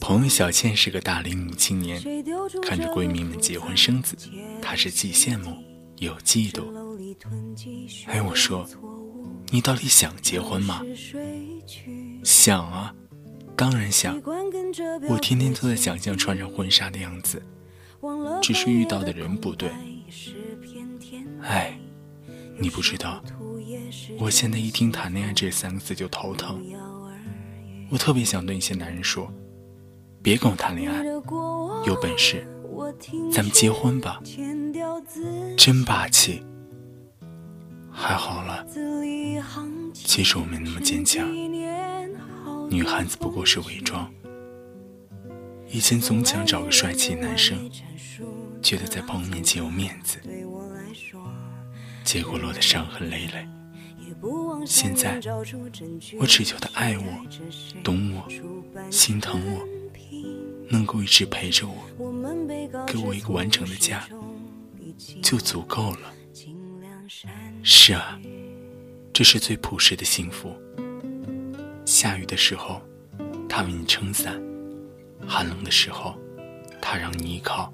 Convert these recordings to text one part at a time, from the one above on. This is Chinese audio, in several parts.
朋友小倩是个大龄女青年，看着闺蜜们结婚生子，她是既羡慕又嫉妒。哎，我说，你到底想结婚吗？想啊，当然想。我天天都在想象穿上婚纱的样子，只是遇到的人不对。哎，你不知道，我现在一听谈恋爱这三个字就头疼。我特别想对一些男人说：别跟我谈恋爱，有本事咱们结婚吧。真霸气。还好了，其实我没那么坚强。女汉子不过是伪装。以前总想找个帅气男生，觉得在朋友面前有面子，结果落得伤痕累累。现在，我只求他爱我、懂我、心疼我，能够一直陪着我，给我一个完整的家，就足够了。是啊，这是最朴实的幸福。下雨的时候，他为你撑伞；寒冷的时候，他让你依靠；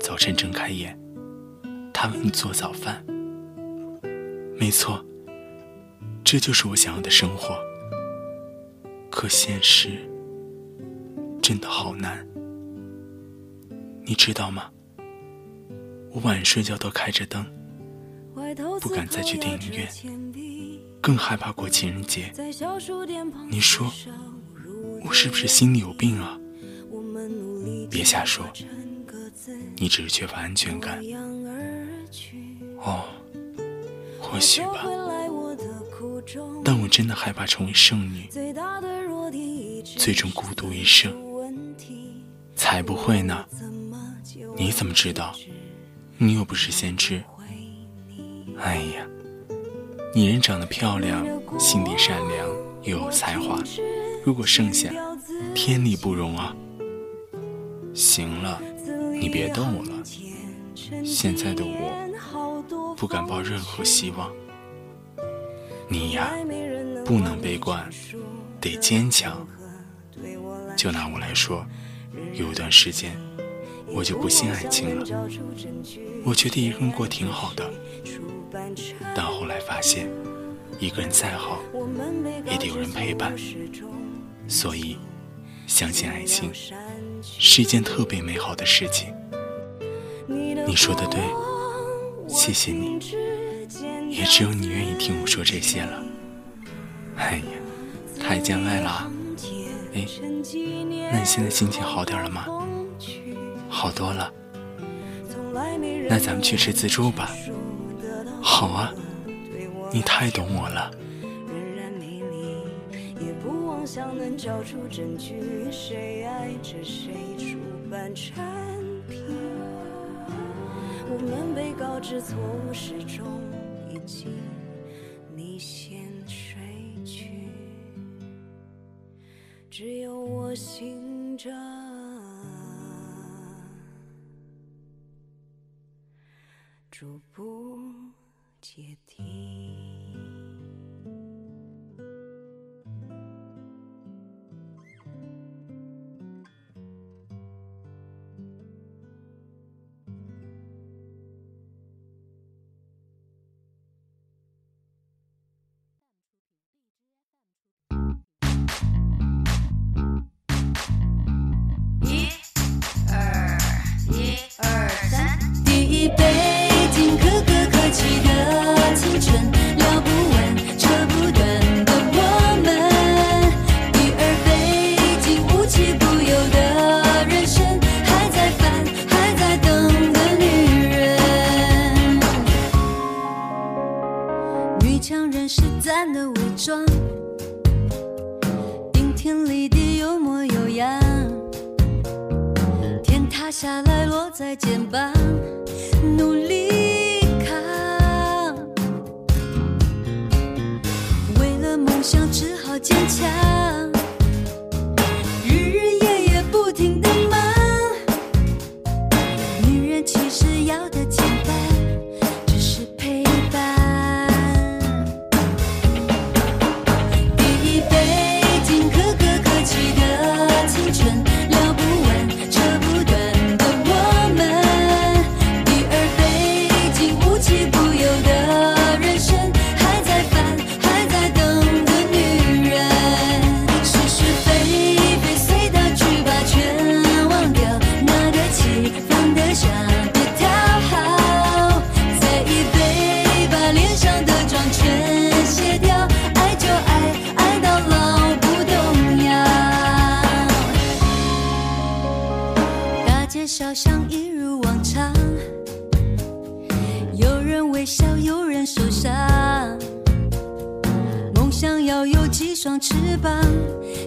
早晨睁开眼，他为你做早饭。没错。这就是我想要的生活，可现实真的好难，你知道吗？我晚睡觉都开着灯，不敢再去电影院，更害怕过情人节。你说我是不是心里有病啊？别瞎说，你只是缺乏安全感。哦，或许吧。但我真的害怕成为剩女，最终孤独一生。才不会呢！你怎么知道？你又不是先知。哎呀，你人长得漂亮，心地善良，又有才华，如果剩下，天理不容啊！行了，你别逗我了。现在的我，不敢抱任何希望。你呀，不能悲观，得坚强。就拿我来说，有一段时间，我就不信爱情了。我觉得一个人过挺好的，但后来发现，一个人再好，也得有人陪伴。所以，相信爱情是一件特别美好的事情。你说的对，谢谢你。也只有你愿意听我说这些了。哎呀，太见外了。哎，那你现在心情好点了吗？好多了。那咱们去吃自助吧。好啊，你太懂我了。我们被告知错误始终。你先睡去，只有我醒着，逐步解体。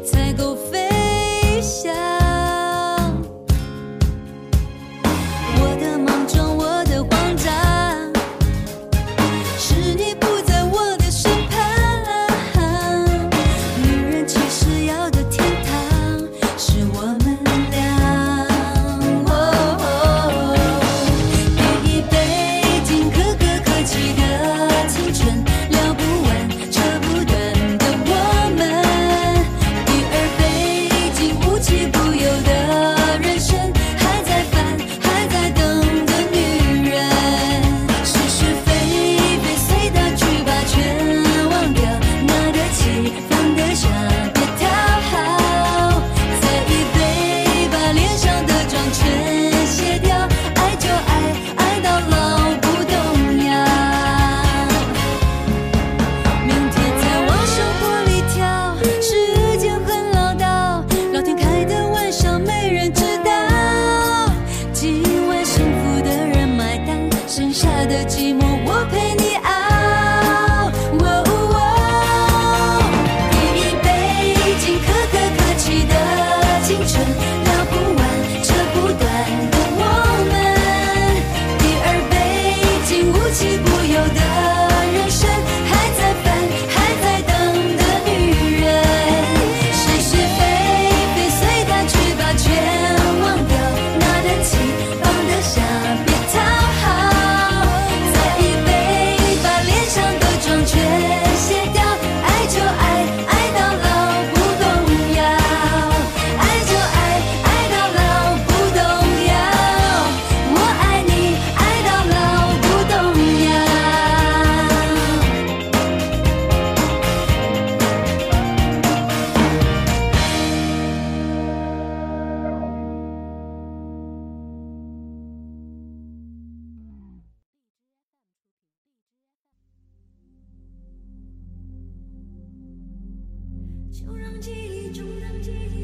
才够飞翔。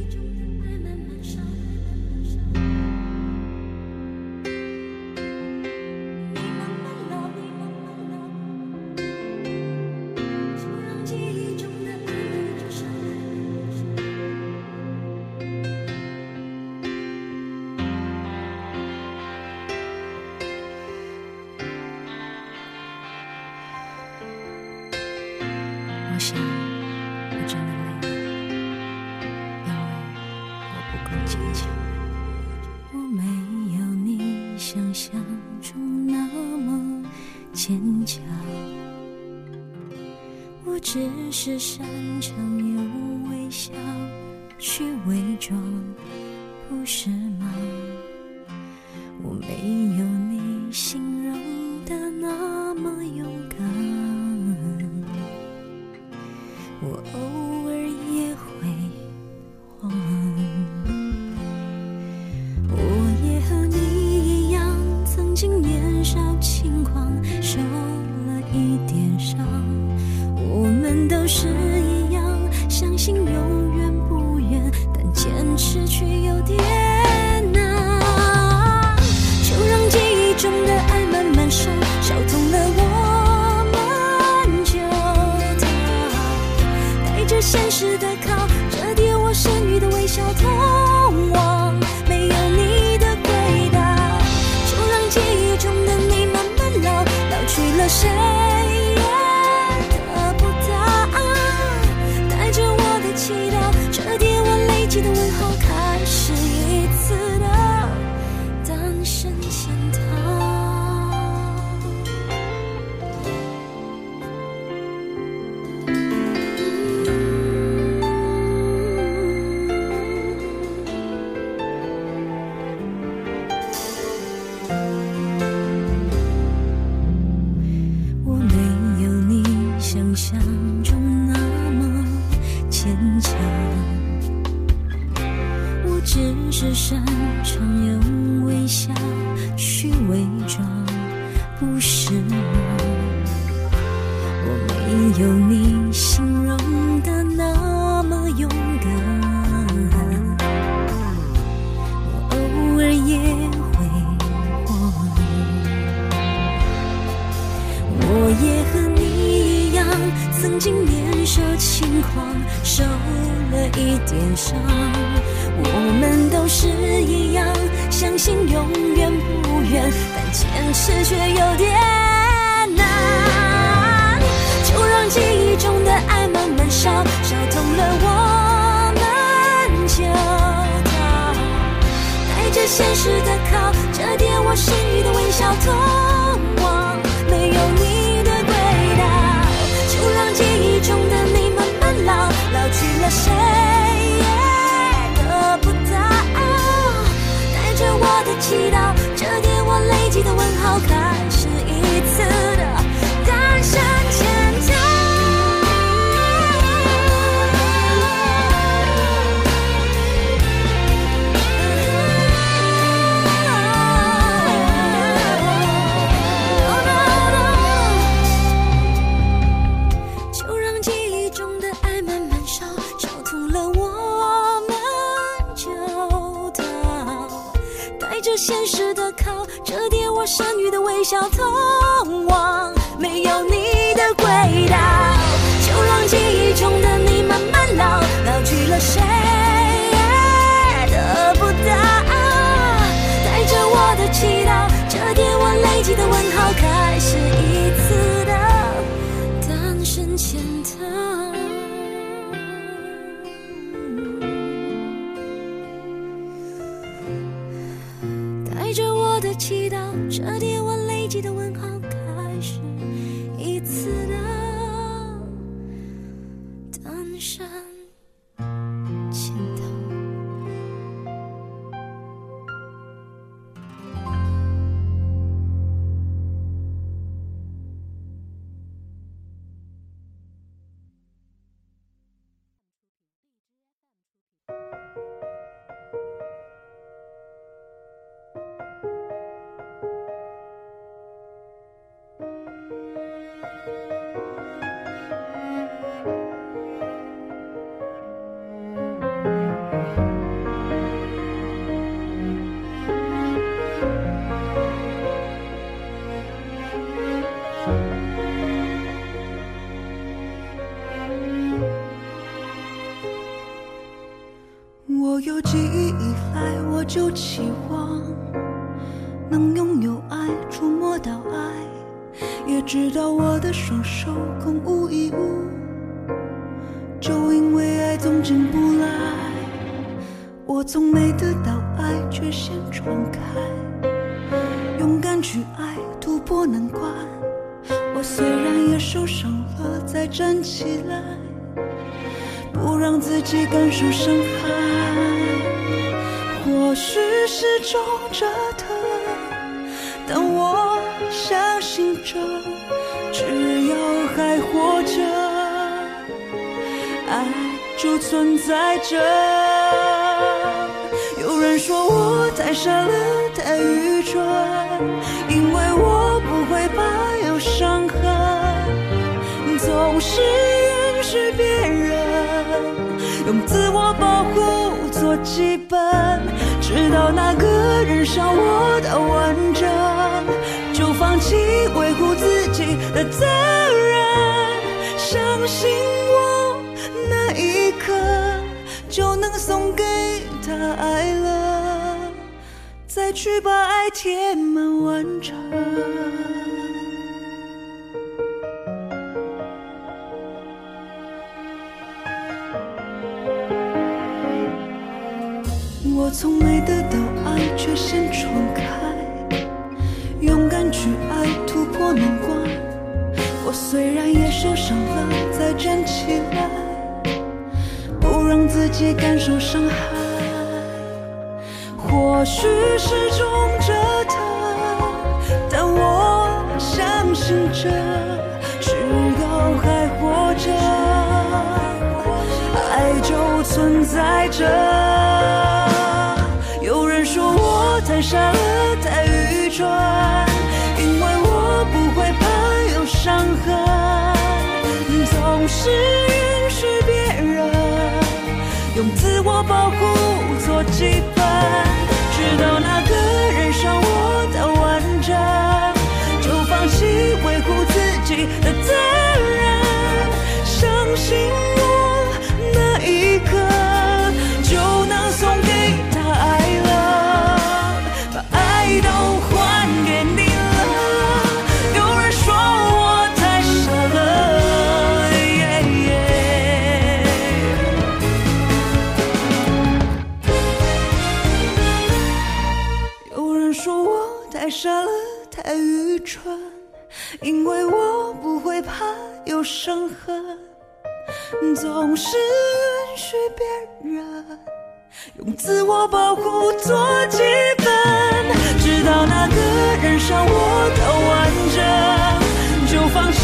只是擅长用微笑去伪装，不是吗？我没有你形容的那么勇敢，只是擅长用微笑去伪装不是我我没有你形容的那么勇敢我偶尔也会慌我也和你一样曾经年少轻狂受一点伤。我们都是一样，相信永远不远，但坚持却有点难。就让记忆中的爱慢慢烧，烧痛了我们就逃。带着现实的靠，折叠我剩余的微笑，通往没有你的轨道。就让记忆中的你慢慢老，老去了谁？祈祷，这点我累积的问号，开始现实的靠，折叠我剩余的微笑，通往没有你的轨道。就让记忆中的你慢慢老，老去了谁也得不到。带着我的祈祷，折叠我累积的问号，开始一次祈祷，折叠忆以来，我就期望能拥有爱，触摸到爱，也知道我的双手空无一物，就因为爱总进不来。我从没得到爱，却先闯开，勇敢去爱，突破难关。我虽然也受伤了，再站起来。不让自己感受伤害。或许是种折腾，但我相信着，只要还活着，爱就存在着。有人说我太傻了，太愚蠢，因为我不会怕有伤痕，总是允许别人。用自我保护做基本，直到那个人伤我的完整，就放弃维护自己的责任。相信我，那一刻就能送给他爱了，再去把爱填满完整。从没得到爱，却先闯开，勇敢去爱，突破难关。我虽然也受伤了，再站起来，不让自己感受伤害。或许是种折腾，但我相信着，只要还活着，爱就存在着。我太傻了，太愚蠢，因为我不会怕有伤痕，总是允许别人用自我保护做基自我保护做基本，直到那个人伤我的完整，就放弃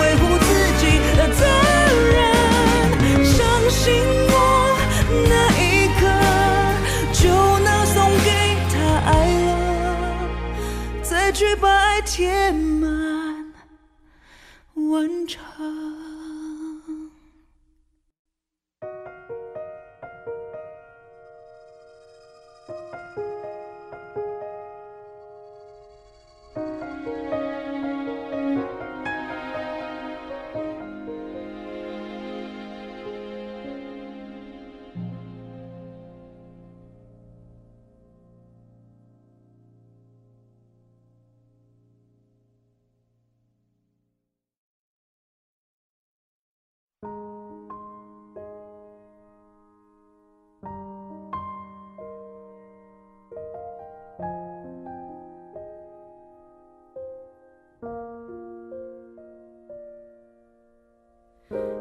维护自己的责任。相信我，那一刻就能送给他爱了，再去把爱填满。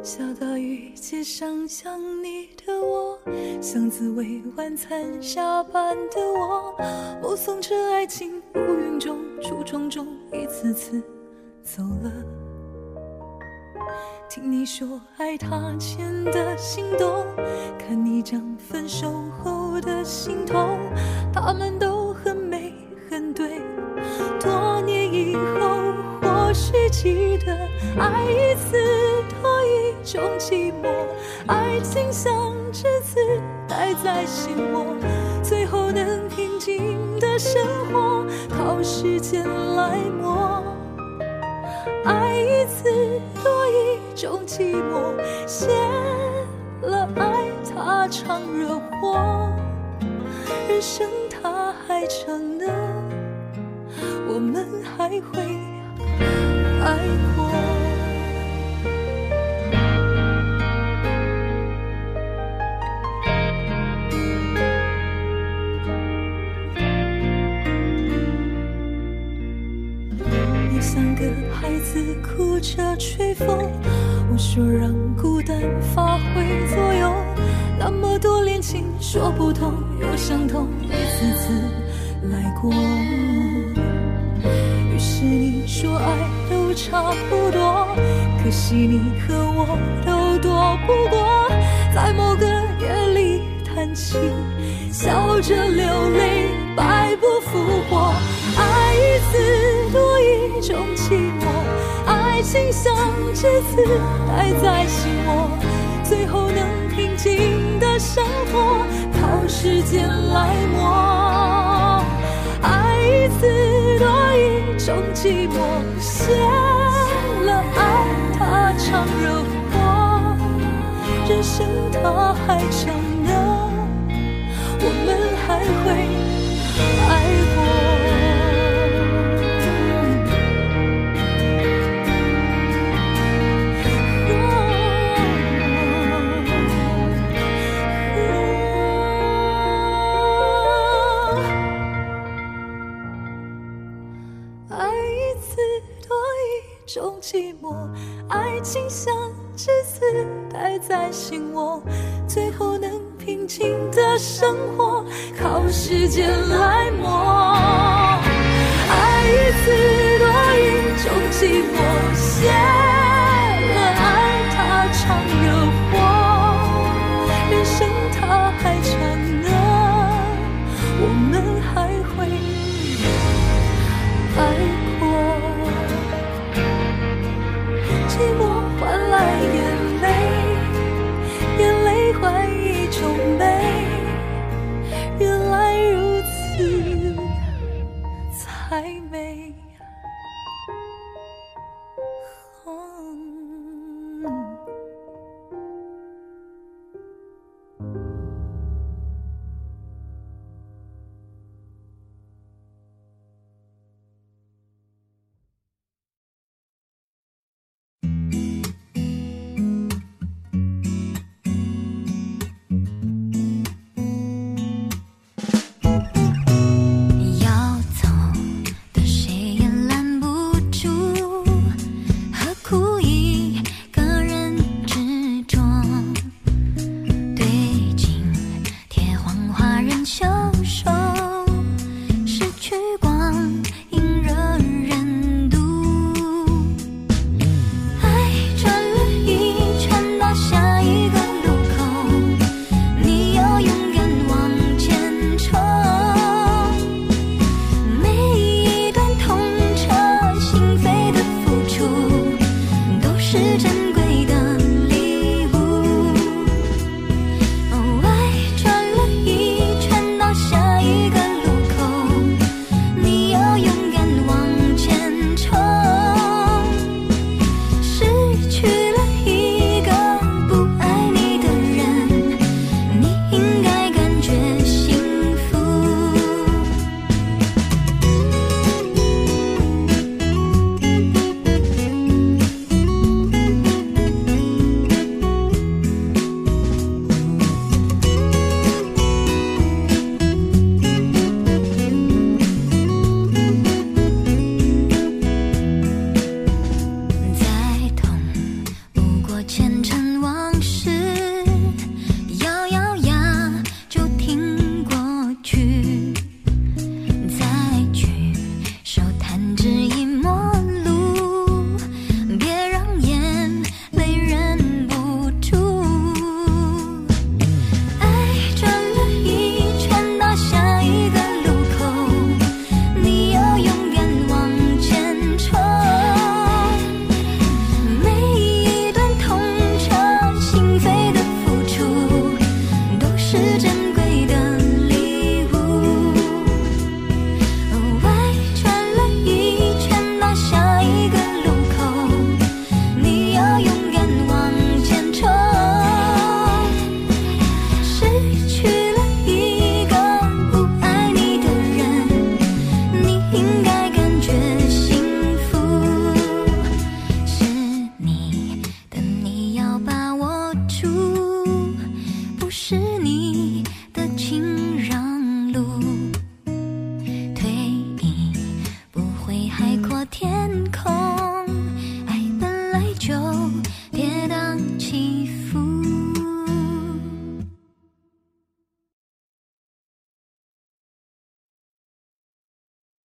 下大雨，街上想你的我，像滋味晚餐下班的我，目送着爱情乌云中、橱窗中一次次走了。听你说爱他前的心动，看你讲分手后的心痛，他们都很美很对。多年以后，或许记得爱一次。种寂寞，爱情像栀子待在心窝，最后能平静的生活，靠时间来磨。爱一次多一种寂寞，谢了爱它常惹祸，人生它还长呢，我们还会爱过。三个孩子哭着吹风，我说让孤单发挥作用。那么多恋情说不通又相同，一次次来过。于是你说爱都差不多，可惜你和我都躲不过，在某个夜里叹气，笑着流泪，败不复活。次多一种寂寞。爱情像栀子待在心窝，最后能平静的生活，靠时间来磨。爱一次多一种寂寞，谢了爱它常惹祸，人生它还长呢，我们在心窝，最后能平静的生活，靠时间来磨。